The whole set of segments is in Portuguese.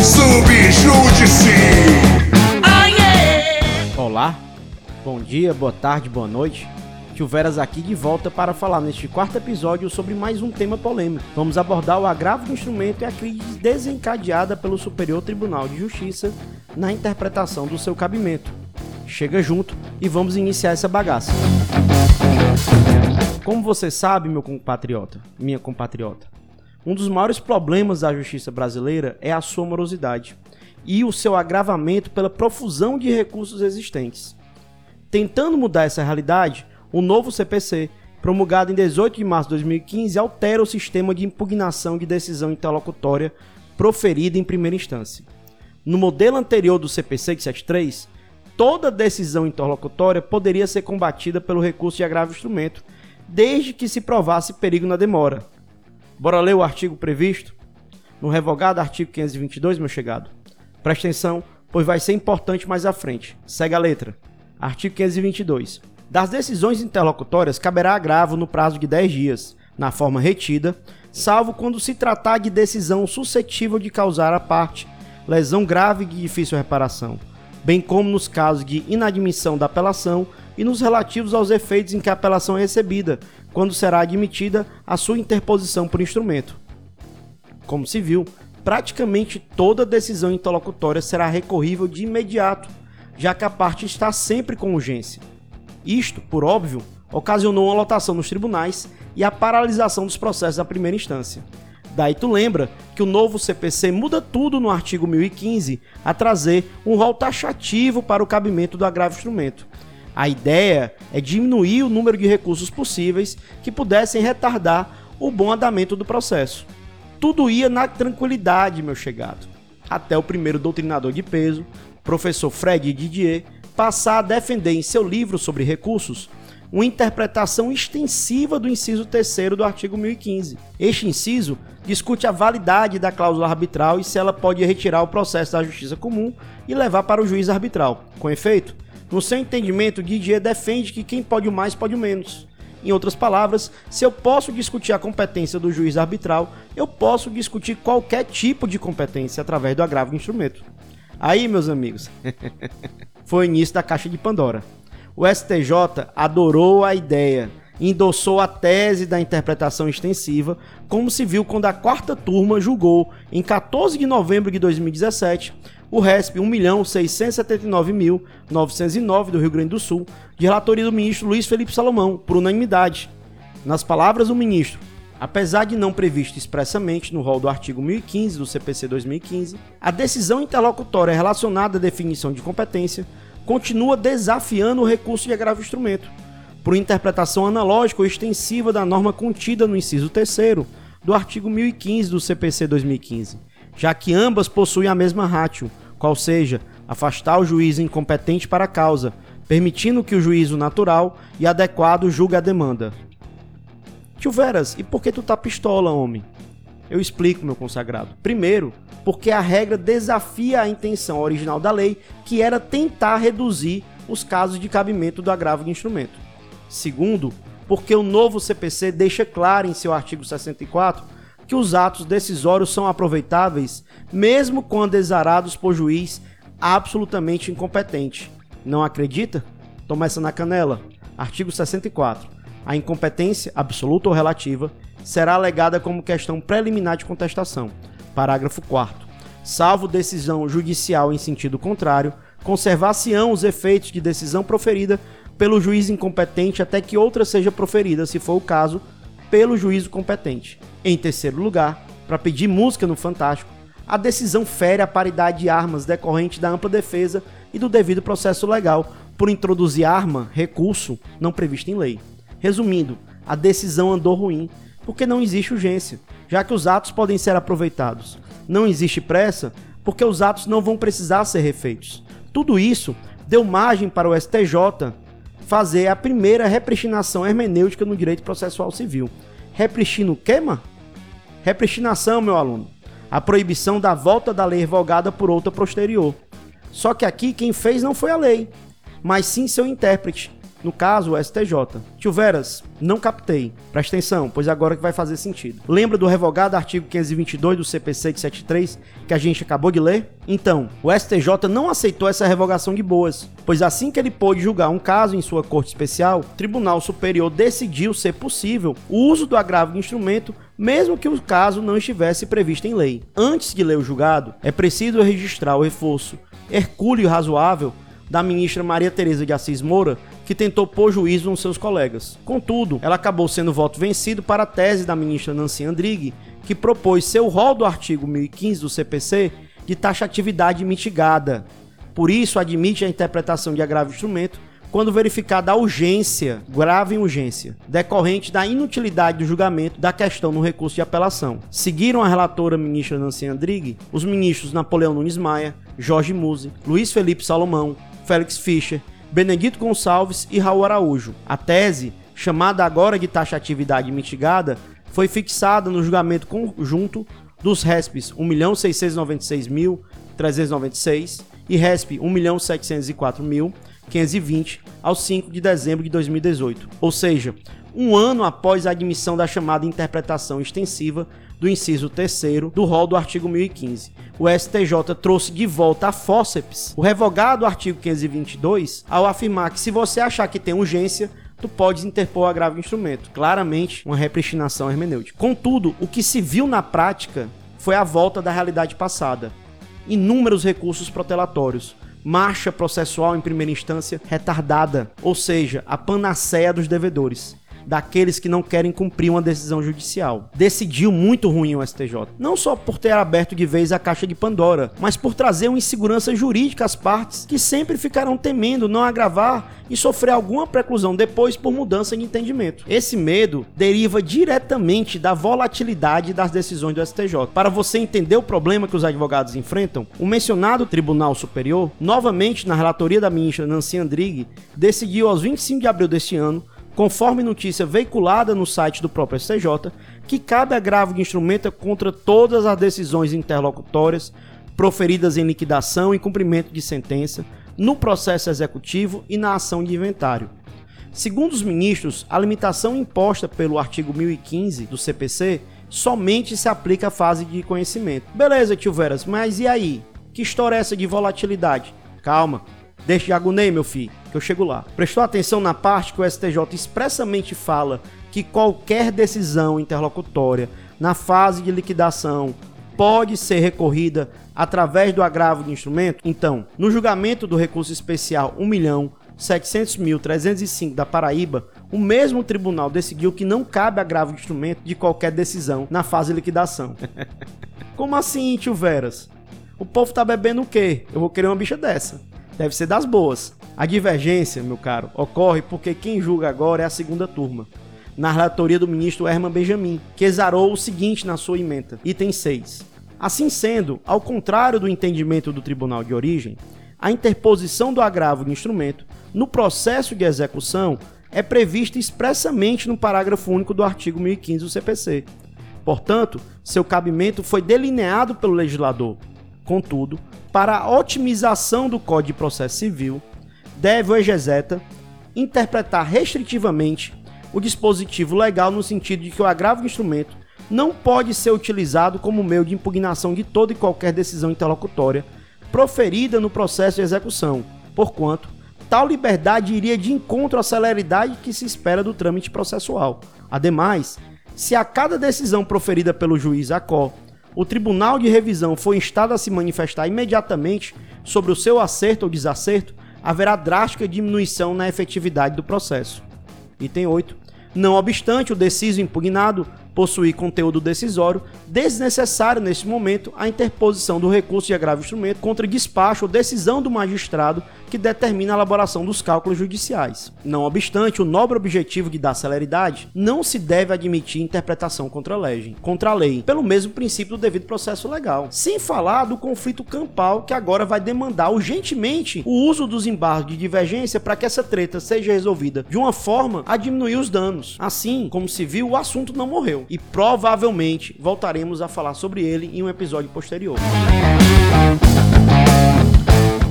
Subjúdice! Olá, bom dia, boa tarde, boa noite. Tio Veras aqui de volta para falar neste quarto episódio sobre mais um tema polêmico. Vamos abordar o agravo do instrumento e a crise desencadeada pelo Superior Tribunal de Justiça na interpretação do seu cabimento. Chega junto e vamos iniciar essa bagaça. Como você sabe, meu compatriota, minha compatriota, um dos maiores problemas da justiça brasileira é a sua morosidade e o seu agravamento pela profusão de recursos existentes. Tentando mudar essa realidade, o novo CPC, promulgado em 18 de março de 2015, altera o sistema de impugnação de decisão interlocutória proferida em primeira instância. No modelo anterior do CPC 73, toda decisão interlocutória poderia ser combatida pelo recurso de agravo instrumento, desde que se provasse perigo na demora. Bora ler o artigo previsto? No revogado artigo 522, meu chegado. Presta atenção, pois vai ser importante mais à frente. Segue a letra. Artigo 522. Das decisões interlocutórias caberá agravo no prazo de 10 dias, na forma retida, salvo quando se tratar de decisão suscetível de causar à parte lesão grave de difícil reparação, bem como nos casos de inadmissão da apelação e nos relativos aos efeitos em que a apelação é recebida, quando será admitida a sua interposição por instrumento. Como se viu, praticamente toda decisão interlocutória será recorrível de imediato, já que a parte está sempre com urgência. Isto, por óbvio, ocasionou uma lotação nos tribunais e a paralisação dos processos da primeira instância. Daí tu lembra que o novo CPC muda tudo no artigo 1015 a trazer um rol taxativo para o cabimento do agravo instrumento. A ideia é diminuir o número de recursos possíveis que pudessem retardar o bom andamento do processo. Tudo ia na tranquilidade, meu chegado. Até o primeiro doutrinador de peso, professor Fred Didier, passar a defender em seu livro sobre recursos uma interpretação extensiva do inciso 3 do artigo 1015. Este inciso discute a validade da cláusula arbitral e se ela pode retirar o processo da justiça comum e levar para o juiz arbitral. Com efeito, no seu entendimento, Didier defende que quem pode o mais pode o menos. Em outras palavras, se eu posso discutir a competência do juiz arbitral, eu posso discutir qualquer tipo de competência através do agravo do instrumento. Aí, meus amigos, foi o início da caixa de Pandora. O STJ adorou a ideia, endossou a tese da interpretação extensiva, como se viu quando a quarta turma julgou, em 14 de novembro de 2017, o RESP 1.679.909 do Rio Grande do Sul, de relatoria do ministro Luiz Felipe Salomão, por unanimidade. Nas palavras do ministro, apesar de não previsto expressamente no rol do artigo 1015 do CPC 2015, a decisão interlocutória relacionada à definição de competência continua desafiando o recurso de agravo instrumento, por interpretação analógica ou extensiva da norma contida no inciso 3 do artigo 1015 do CPC 2015, já que ambas possuem a mesma ratio, qual seja, afastar o juiz incompetente para a causa, permitindo que o juízo natural e adequado julgue a demanda. Tio Veras, e por que tu tá pistola, homem? Eu explico, meu consagrado. Primeiro, porque a regra desafia a intenção original da lei, que era tentar reduzir os casos de cabimento do agravo de instrumento. Segundo, porque o novo CPC deixa claro em seu artigo 64 que os atos decisórios são aproveitáveis mesmo quando exarados por juiz absolutamente incompetente. Não acredita? Toma essa na canela. Artigo 64. A incompetência, absoluta ou relativa, será alegada como questão preliminar de contestação. Parágrafo 4 salvo decisão judicial em sentido contrário, conservar-se-ão os efeitos de decisão proferida pelo juiz incompetente até que outra seja proferida, se for o caso, pelo juízo competente. Em terceiro lugar, para pedir música no Fantástico, a decisão fere a paridade de armas decorrente da ampla defesa e do devido processo legal por introduzir arma, recurso, não previsto em lei. Resumindo, a decisão andou ruim porque não existe urgência, já que os atos podem ser aproveitados não existe pressa, porque os atos não vão precisar ser refeitos. Tudo isso deu margem para o STJ fazer a primeira repristinação hermenêutica no direito processual civil. Repristino mano? Repristinação, meu aluno. A proibição da volta da lei revogada por outra posterior. Só que aqui quem fez não foi a lei, mas sim seu intérprete, no caso o STJ. Tio Veras, não captei. Presta atenção, pois agora que vai fazer sentido. Lembra do revogado artigo 522 do CPC de 73 que a gente acabou de ler? Então, o STJ não aceitou essa revogação de boas, pois assim que ele pôde julgar um caso em sua corte especial, o Tribunal Superior decidiu ser possível o uso do agravo de instrumento mesmo que o caso não estivesse previsto em lei. Antes de ler o julgado, é preciso registrar o reforço hercúleo razoável da ministra Maria Tereza de Assis Moura, que tentou pôr juízo nos seus colegas. Contudo, ela acabou sendo voto vencido para a tese da ministra Nancy Andrighi, que propôs seu rol do artigo 1015 do CPC de taxatividade mitigada. Por isso, admite a interpretação de agravo instrumento quando verificada a urgência, grave urgência, decorrente da inutilidade do julgamento da questão no recurso de apelação. Seguiram a relatora ministra Nancy Andrighi os ministros Napoleão Nunes Maia, Jorge Muse, Luiz Felipe Salomão, Félix Fischer, Benedito Gonçalves e Raul Araújo. A tese, chamada agora de taxatividade mitigada, foi fixada no julgamento conjunto dos RESPs 1.696.396 e RESP 1.704.000 520 ao 5 de dezembro de 2018, ou seja, um ano após a admissão da chamada interpretação extensiva do inciso 3 do rol do artigo 1015. O STJ trouxe de volta a fórceps o revogado artigo 522 ao afirmar que se você achar que tem urgência, tu podes interpor agravo instrumento. Claramente, uma repristinação hermenêutica. Contudo, o que se viu na prática foi a volta da realidade passada. Inúmeros recursos protelatórios, marcha processual em primeira instância retardada, ou seja, a panaceia dos devedores daqueles que não querem cumprir uma decisão judicial. Decidiu muito ruim o STJ. Não só por ter aberto de vez a caixa de Pandora, mas por trazer uma insegurança jurídica às partes que sempre ficarão temendo não agravar e sofrer alguma preclusão depois por mudança de entendimento. Esse medo deriva diretamente da volatilidade das decisões do STJ. Para você entender o problema que os advogados enfrentam, o mencionado Tribunal Superior, novamente na relatoria da ministra Nancy Andrighi, decidiu aos 25 de abril deste ano conforme notícia veiculada no site do próprio STJ, que cabe agravo de instrumento contra todas as decisões interlocutórias proferidas em liquidação e cumprimento de sentença, no processo executivo e na ação de inventário. Segundo os ministros, a limitação imposta pelo artigo 1015 do CPC somente se aplica à fase de conhecimento. Beleza, tio Veras, mas e aí? Que história é essa de volatilidade? Calma, deixa de agonei, meu filho que eu chego lá. Prestou atenção na parte que o STJ expressamente fala que qualquer decisão interlocutória na fase de liquidação pode ser recorrida através do agravo de instrumento? Então, no julgamento do recurso especial 1.700.305 da Paraíba, o mesmo tribunal decidiu que não cabe agravo de instrumento de qualquer decisão na fase de liquidação. Como assim, tio Veras? O povo tá bebendo o quê? Eu vou querer uma bicha dessa. Deve ser das boas. A divergência, meu caro, ocorre porque quem julga agora é a segunda turma, na relatoria do ministro Herman Benjamin, que exarou o seguinte na sua emenda, item 6. Assim sendo, ao contrário do entendimento do tribunal de origem, a interposição do agravo de instrumento no processo de execução é prevista expressamente no parágrafo único do artigo 1015 do CPC. Portanto, seu cabimento foi delineado pelo legislador. Contudo, para a otimização do Código de Processo Civil, deve o exegeta interpretar restritivamente o dispositivo legal no sentido de que o agravo do instrumento não pode ser utilizado como meio de impugnação de toda e qualquer decisão interlocutória proferida no processo de execução, porquanto tal liberdade iria de encontro à celeridade que se espera do trâmite processual. Ademais, se a cada decisão proferida pelo juiz ACO, o tribunal de revisão for instado a se manifestar imediatamente sobre o seu acerto ou desacerto, haverá drástica diminuição na efetividade do processo. Item 8. Não obstante o deciso impugnado possuir conteúdo decisório, desnecessário neste momento a interposição do recurso de agravo instrumento contra despacho ou decisão do magistrado que determina a elaboração dos cálculos judiciais. Não obstante o nobre objetivo de dar celeridade, não se deve admitir interpretação contra a lei, contra a lei, pelo mesmo princípio do devido processo legal. Sem falar do conflito campal que agora vai demandar urgentemente o uso dos embargos de divergência para que essa treta seja resolvida de uma forma a diminuir os danos. Assim, como se viu, o assunto não morreu e provavelmente voltaremos a falar sobre ele em um episódio posterior.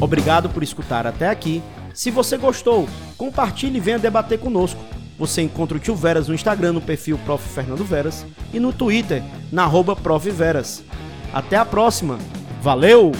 Obrigado por escutar até aqui. Se você gostou, compartilhe e venha debater conosco. Você encontra o Tio Veras no Instagram, no perfil Prof. Fernando Veras e no Twitter, na Prof. Veras. Até a próxima. Valeu!